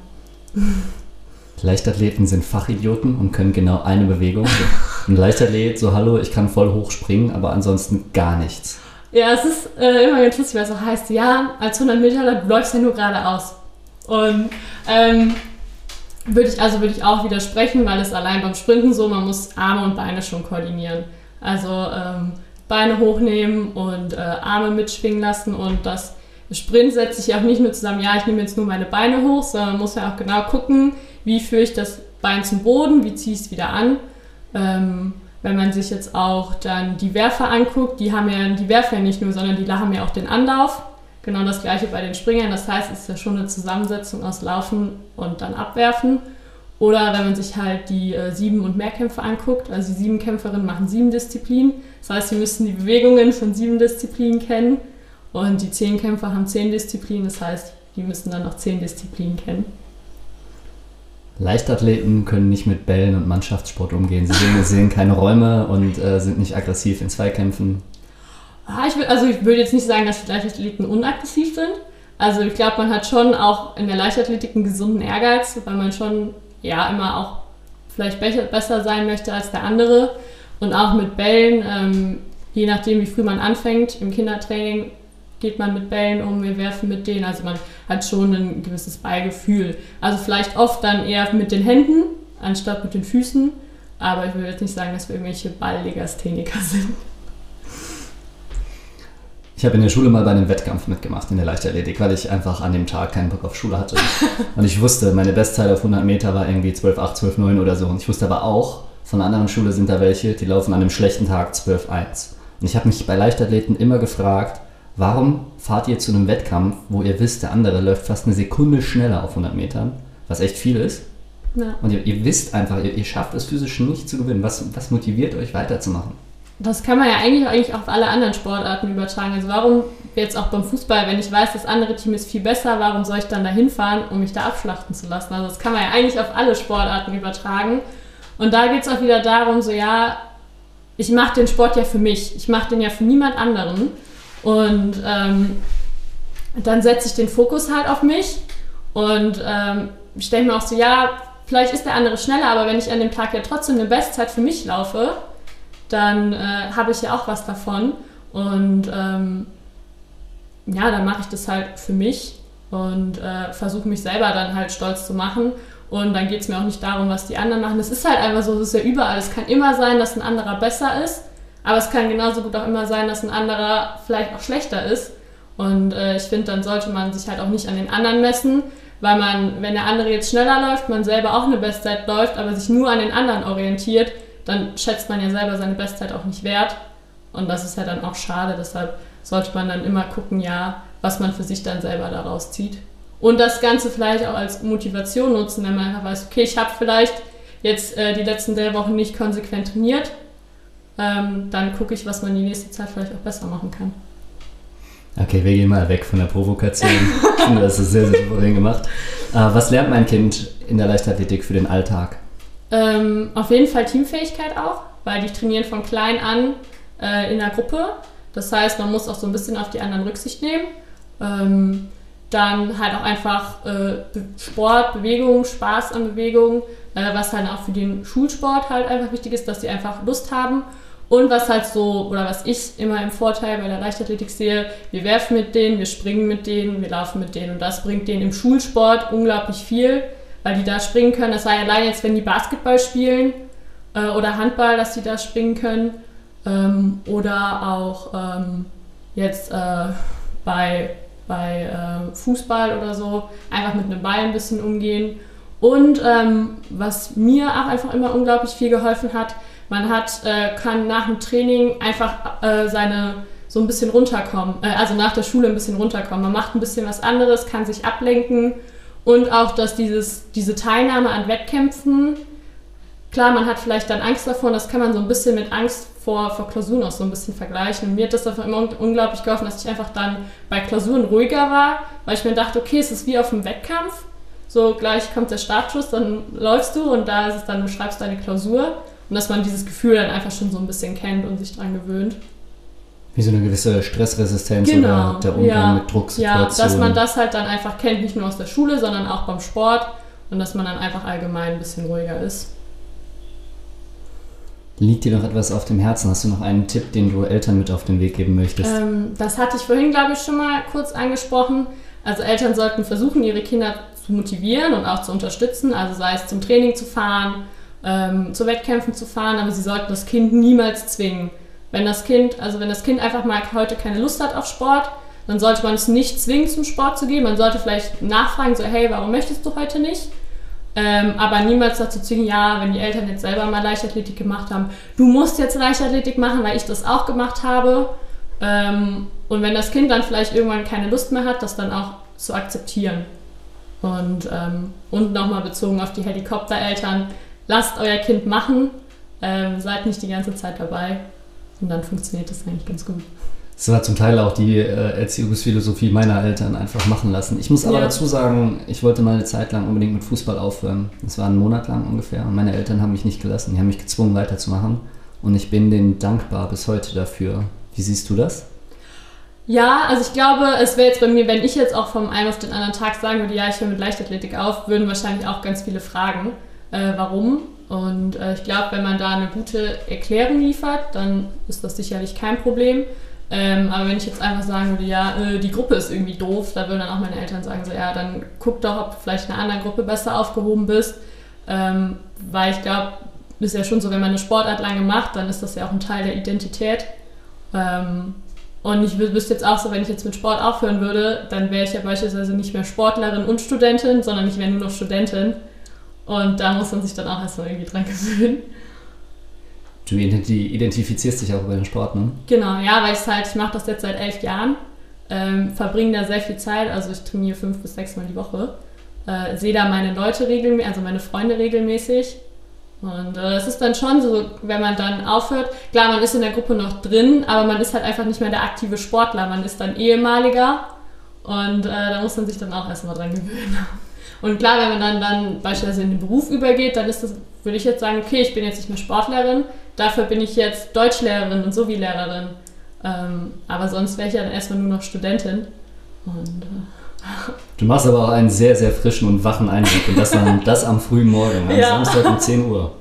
Leichtathleten sind Fachidioten und können genau eine Bewegung. Ein Leichtathlet, so hallo, ich kann voll hoch springen, aber ansonsten gar nichts. Ja, es ist äh, immer ganz lustig, weil es so heißt, ja, als 100 Meter du läufst ja nur geradeaus. Und ähm, würde ich, also würde ich auch widersprechen, weil es allein beim Sprinten so, man muss Arme und Beine schon koordinieren. Also ähm, Beine hochnehmen und äh, Arme mitschwingen lassen und das Sprint setzt sich auch nicht nur zusammen, ja, ich nehme jetzt nur meine Beine hoch, sondern man muss ja auch genau gucken, wie führe ich das Bein zum Boden, wie ziehe ich es wieder an. Ähm, wenn man sich jetzt auch dann die Werfer anguckt, die haben ja die Werfer nicht nur, sondern die haben ja auch den Anlauf. Genau das gleiche bei den Springern. Das heißt, es ist ja schon eine Zusammensetzung aus Laufen und dann Abwerfen. Oder wenn man sich halt die äh, Sieben- und Mehrkämpfe anguckt, also die sieben Kämpferinnen machen sieben Disziplinen. Das heißt, sie müssen die Bewegungen von sieben Disziplinen kennen. Und die zehn Kämpfer haben zehn Disziplinen, das heißt, die müssen dann noch zehn Disziplinen kennen. Leichtathleten können nicht mit Bällen und Mannschaftssport umgehen. Sie sehen, sehen keine Räume und äh, sind nicht aggressiv in Zweikämpfen. Ah, ich will, also ich würde jetzt nicht sagen, dass die Leichtathleten unaggressiv sind. Also ich glaube, man hat schon auch in der Leichtathletik einen gesunden Ehrgeiz, weil man schon ja immer auch vielleicht besser sein möchte als der andere. Und auch mit Bällen, ähm, je nachdem, wie früh man anfängt, im Kindertraining geht man mit Bällen um, wir werfen mit denen. Also man hat schon ein gewisses Beigefühl. Also vielleicht oft dann eher mit den Händen anstatt mit den Füßen. Aber ich würde jetzt nicht sagen, dass wir irgendwelche Balllegastheniker sind. Ich habe in der Schule mal bei einem Wettkampf mitgemacht in der Leichtathletik, weil ich einfach an dem Tag keinen Bock auf Schule hatte. Und ich wusste, meine Bestzeit auf 100 Meter war irgendwie 12,8, 12,9 oder so. Und ich wusste aber auch, von einer anderen Schule sind da welche, die laufen an einem schlechten Tag 12,1. Und ich habe mich bei Leichtathleten immer gefragt, warum fahrt ihr zu einem Wettkampf, wo ihr wisst, der andere läuft fast eine Sekunde schneller auf 100 Metern, was echt viel ist. Ja. Und ihr, ihr, wisst einfach, ihr, ihr schafft es physisch nicht zu gewinnen. Was, was motiviert euch weiterzumachen? das kann man ja eigentlich, eigentlich auf alle anderen Sportarten übertragen. Also warum jetzt auch beim Fußball, wenn ich weiß, das andere Team ist viel besser, warum soll ich dann da hinfahren, um mich da abschlachten zu lassen? Also das kann man ja eigentlich auf alle Sportarten übertragen. Und da geht es auch wieder darum, so ja, ich mache den Sport ja für mich. Ich mache den ja für niemand anderen. Und ähm, dann setze ich den Fokus halt auf mich und ähm, denke mir auch so, ja, vielleicht ist der andere schneller, aber wenn ich an dem Tag ja trotzdem eine Bestzeit für mich laufe, dann äh, habe ich ja auch was davon. Und ähm, ja, dann mache ich das halt für mich und äh, versuche mich selber dann halt stolz zu machen. Und dann geht es mir auch nicht darum, was die anderen machen. Es ist halt einfach so, es ist ja überall. Es kann immer sein, dass ein anderer besser ist, aber es kann genauso gut auch immer sein, dass ein anderer vielleicht auch schlechter ist. Und äh, ich finde, dann sollte man sich halt auch nicht an den anderen messen, weil man, wenn der andere jetzt schneller läuft, man selber auch eine Bestzeit läuft, aber sich nur an den anderen orientiert, dann schätzt man ja selber seine Bestzeit auch nicht wert. Und das ist ja dann auch schade. Deshalb sollte man dann immer gucken, ja, was man für sich dann selber daraus zieht. Und das Ganze vielleicht auch als Motivation nutzen, wenn man einfach weiß, okay, ich habe vielleicht jetzt äh, die letzten drei Wochen nicht konsequent trainiert, ähm, dann gucke ich, was man die nächste Zeit vielleicht auch besser machen kann. Okay, wir gehen mal weg von der Provokation. ich finde, das ist sehr, sehr souverän gemacht. Äh, was lernt mein Kind in der Leichtathletik für den Alltag? Ähm, auf jeden Fall Teamfähigkeit auch, weil die trainieren von klein an äh, in der Gruppe. Das heißt, man muss auch so ein bisschen auf die anderen Rücksicht nehmen. Ähm, dann halt auch einfach äh, Sport, Bewegung, Spaß an Bewegung, äh, was halt auch für den Schulsport halt einfach wichtig ist, dass die einfach Lust haben. Und was halt so, oder was ich immer im Vorteil bei der Leichtathletik sehe, wir werfen mit denen, wir springen mit denen, wir laufen mit denen. Und das bringt denen im Schulsport unglaublich viel weil die da springen können. Das sei allein jetzt, wenn die Basketball spielen äh, oder Handball, dass die da springen können. Ähm, oder auch ähm, jetzt äh, bei, bei äh, Fußball oder so einfach mit einem Ball ein bisschen umgehen. Und ähm, was mir auch einfach immer unglaublich viel geholfen hat, man hat, äh, kann nach dem Training einfach äh, seine so ein bisschen runterkommen, äh, also nach der Schule ein bisschen runterkommen. Man macht ein bisschen was anderes, kann sich ablenken und auch, dass dieses, diese Teilnahme an Wettkämpfen, klar, man hat vielleicht dann Angst davor, und das kann man so ein bisschen mit Angst vor, vor Klausuren auch so ein bisschen vergleichen. Und mir hat das einfach immer unglaublich geholfen, dass ich einfach dann bei Klausuren ruhiger war, weil ich mir dachte, okay, es ist wie auf einem Wettkampf. So gleich kommt der Startschuss, dann läufst du und da ist es dann, du schreibst deine Klausur. Und dass man dieses Gefühl dann einfach schon so ein bisschen kennt und sich dran gewöhnt. Wie so eine gewisse Stressresistenz genau. oder der Umgang ja. mit Drucksituationen. Ja, dass man das halt dann einfach kennt, nicht nur aus der Schule, sondern auch beim Sport und dass man dann einfach allgemein ein bisschen ruhiger ist. Liegt dir noch etwas auf dem Herzen? Hast du noch einen Tipp, den du Eltern mit auf den Weg geben möchtest? Ähm, das hatte ich vorhin, glaube ich, schon mal kurz angesprochen. Also Eltern sollten versuchen, ihre Kinder zu motivieren und auch zu unterstützen. Also sei es zum Training zu fahren, ähm, zu Wettkämpfen zu fahren, aber sie sollten das Kind niemals zwingen. Wenn das Kind, also wenn das Kind einfach mal heute keine Lust hat auf Sport, dann sollte man es nicht zwingen, zum Sport zu gehen. Man sollte vielleicht nachfragen, so, hey, warum möchtest du heute nicht? Ähm, aber niemals dazu zwingen, ja, wenn die Eltern jetzt selber mal Leichtathletik gemacht haben, du musst jetzt Leichtathletik machen, weil ich das auch gemacht habe. Ähm, und wenn das Kind dann vielleicht irgendwann keine Lust mehr hat, das dann auch zu akzeptieren. Und, ähm, und nochmal bezogen auf die Helikoptereltern, lasst euer Kind machen, ähm, seid nicht die ganze Zeit dabei und dann funktioniert das eigentlich ganz gut. Das war zum Teil auch die äh, Erziehungsphilosophie meiner Eltern, einfach machen lassen. Ich muss aber ja. dazu sagen, ich wollte mal eine Zeit lang unbedingt mit Fußball aufhören. Das war einen Monat lang ungefähr und meine Eltern haben mich nicht gelassen. Die haben mich gezwungen weiterzumachen und ich bin denen dankbar bis heute dafür. Wie siehst du das? Ja, also ich glaube, es wäre jetzt bei mir, wenn ich jetzt auch vom einen auf den anderen Tag sagen würde, ja, ich höre mit Leichtathletik auf, würden wahrscheinlich auch ganz viele fragen, äh, warum. Und äh, ich glaube, wenn man da eine gute Erklärung liefert, dann ist das sicherlich kein Problem. Ähm, aber wenn ich jetzt einfach sagen würde, ja, äh, die Gruppe ist irgendwie doof, da würden dann auch meine Eltern sagen, so, ja, dann guck doch, ob du vielleicht in einer anderen Gruppe besser aufgehoben bist. Ähm, weil ich glaube, ist ja schon so, wenn man eine Sportart lange macht, dann ist das ja auch ein Teil der Identität. Ähm, und ich wüsste jetzt auch so, wenn ich jetzt mit Sport aufhören würde, dann wäre ich ja beispielsweise nicht mehr Sportlerin und Studentin, sondern ich wäre nur noch Studentin. Und da muss man sich dann auch erstmal irgendwie dran gewöhnen. Du identifizierst dich auch über den Sport, ne? Genau, ja, weil ich halt, ich mache das jetzt seit elf Jahren, ähm, verbringe da sehr viel Zeit, also ich trainiere fünf bis sechs Mal die Woche, äh, sehe da meine Leute regelmäßig, also meine Freunde regelmäßig und äh, es ist dann schon so, wenn man dann aufhört, klar, man ist in der Gruppe noch drin, aber man ist halt einfach nicht mehr der aktive Sportler, man ist dann ehemaliger und äh, da muss man sich dann auch erstmal dran gewöhnen. Und klar, wenn man dann, dann beispielsweise in den Beruf übergeht, dann ist das, würde ich jetzt sagen, okay, ich bin jetzt nicht mehr Sportlerin, dafür bin ich jetzt Deutschlehrerin und Sowie-Lehrerin. Ähm, aber sonst wäre ich ja dann erstmal nur noch Studentin. Und äh, Du machst aber auch einen sehr, sehr frischen und wachen Eindruck und das, dann, das am frühen Morgen, am ja. Samstag um 10 Uhr.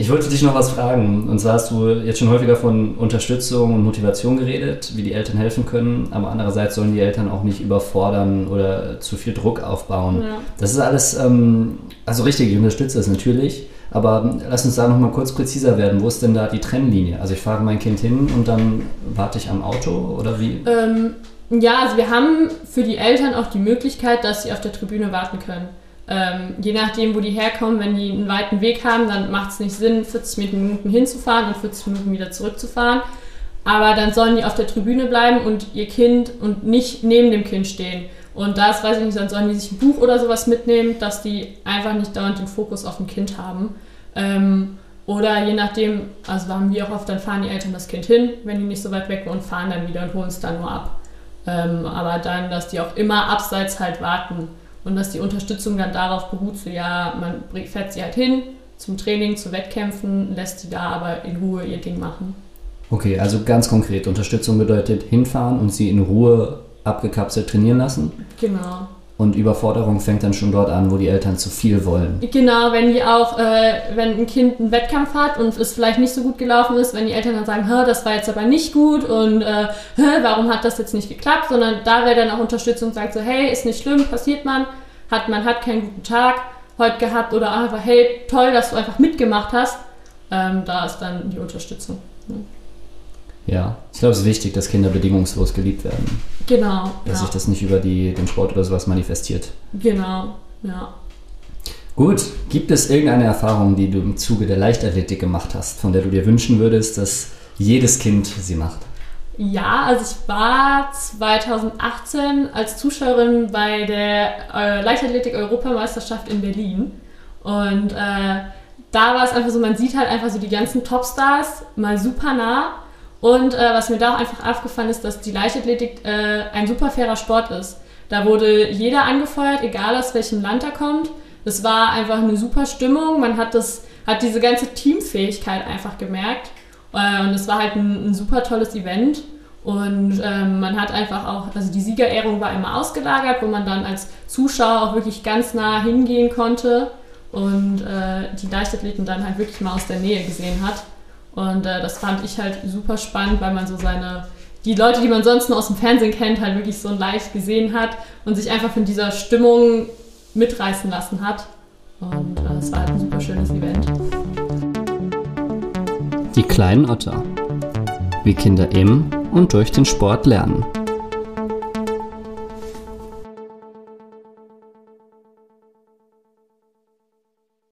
Ich wollte dich noch was fragen. Und zwar hast du jetzt schon häufiger von Unterstützung und Motivation geredet, wie die Eltern helfen können, aber andererseits sollen die Eltern auch nicht überfordern oder zu viel Druck aufbauen. Ja. Das ist alles, ähm, also richtig, ich unterstütze das natürlich, aber lass uns da nochmal kurz präziser werden. Wo ist denn da die Trennlinie? Also ich fahre mein Kind hin und dann warte ich am Auto oder wie? Ähm, ja, also wir haben für die Eltern auch die Möglichkeit, dass sie auf der Tribüne warten können. Ähm, je nachdem, wo die herkommen, wenn die einen weiten Weg haben, dann macht es nicht Sinn, 40 Minuten hinzufahren und 40 Minuten wieder zurückzufahren. Aber dann sollen die auf der Tribüne bleiben und ihr Kind und nicht neben dem Kind stehen. Und das weiß ich nicht, dann sollen die sich ein Buch oder sowas mitnehmen, dass die einfach nicht dauernd den Fokus auf dem Kind haben. Ähm, oder je nachdem, also haben wir auch oft, dann fahren die Eltern das Kind hin, wenn die nicht so weit weg wohnen, und fahren dann wieder und holen es dann nur ab. Ähm, aber dann, dass die auch immer abseits halt warten und dass die Unterstützung dann darauf beruht, so ja, man fährt sie halt hin zum Training, zu Wettkämpfen, lässt sie da aber in Ruhe ihr Ding machen. Okay, also ganz konkret, Unterstützung bedeutet hinfahren und sie in Ruhe abgekapselt trainieren lassen? Genau. Und Überforderung fängt dann schon dort an, wo die Eltern zu viel wollen. Genau, wenn die auch, äh, wenn ein Kind einen Wettkampf hat und es vielleicht nicht so gut gelaufen ist, wenn die Eltern dann sagen, das war jetzt aber nicht gut und äh, warum hat das jetzt nicht geklappt, sondern da wäre dann auch Unterstützung und sagt so, hey, ist nicht schlimm, passiert man, hat man hat keinen guten Tag heute gehabt oder einfach, hey, toll, dass du einfach mitgemacht hast. Ähm, da ist dann die Unterstützung. Ne? Ja, ich glaube, es ist wichtig, dass Kinder bedingungslos geliebt werden. Genau. Dass ja. sich das nicht über die, den Sport oder sowas manifestiert. Genau, ja. Gut, gibt es irgendeine Erfahrung, die du im Zuge der Leichtathletik gemacht hast, von der du dir wünschen würdest, dass jedes Kind sie macht? Ja, also ich war 2018 als Zuschauerin bei der äh, Leichtathletik-Europameisterschaft in Berlin. Und äh, da war es einfach so, man sieht halt einfach so die ganzen Topstars mal super nah und äh, was mir da auch einfach aufgefallen ist, dass die Leichtathletik äh, ein super fairer Sport ist. Da wurde jeder angefeuert, egal aus welchem Land er kommt. Es war einfach eine super Stimmung. Man hat, das, hat diese ganze Teamfähigkeit einfach gemerkt. Äh, und es war halt ein, ein, super tolles Event. Und ähm, man hat einfach auch, also die Siegerehrung war immer ausgelagert, wo man dann als Zuschauer auch wirklich ganz nah hingehen konnte und äh, die Leichtathleten dann halt wirklich mal aus der Nähe gesehen hat. Und äh, das fand ich halt super spannend, weil man so seine, die Leute, die man sonst nur aus dem Fernsehen kennt, halt wirklich so live gesehen hat und sich einfach von dieser Stimmung mitreißen lassen hat. Und äh, es war halt ein super schönes Event. Die kleinen Otter. Wie Kinder im und durch den Sport lernen.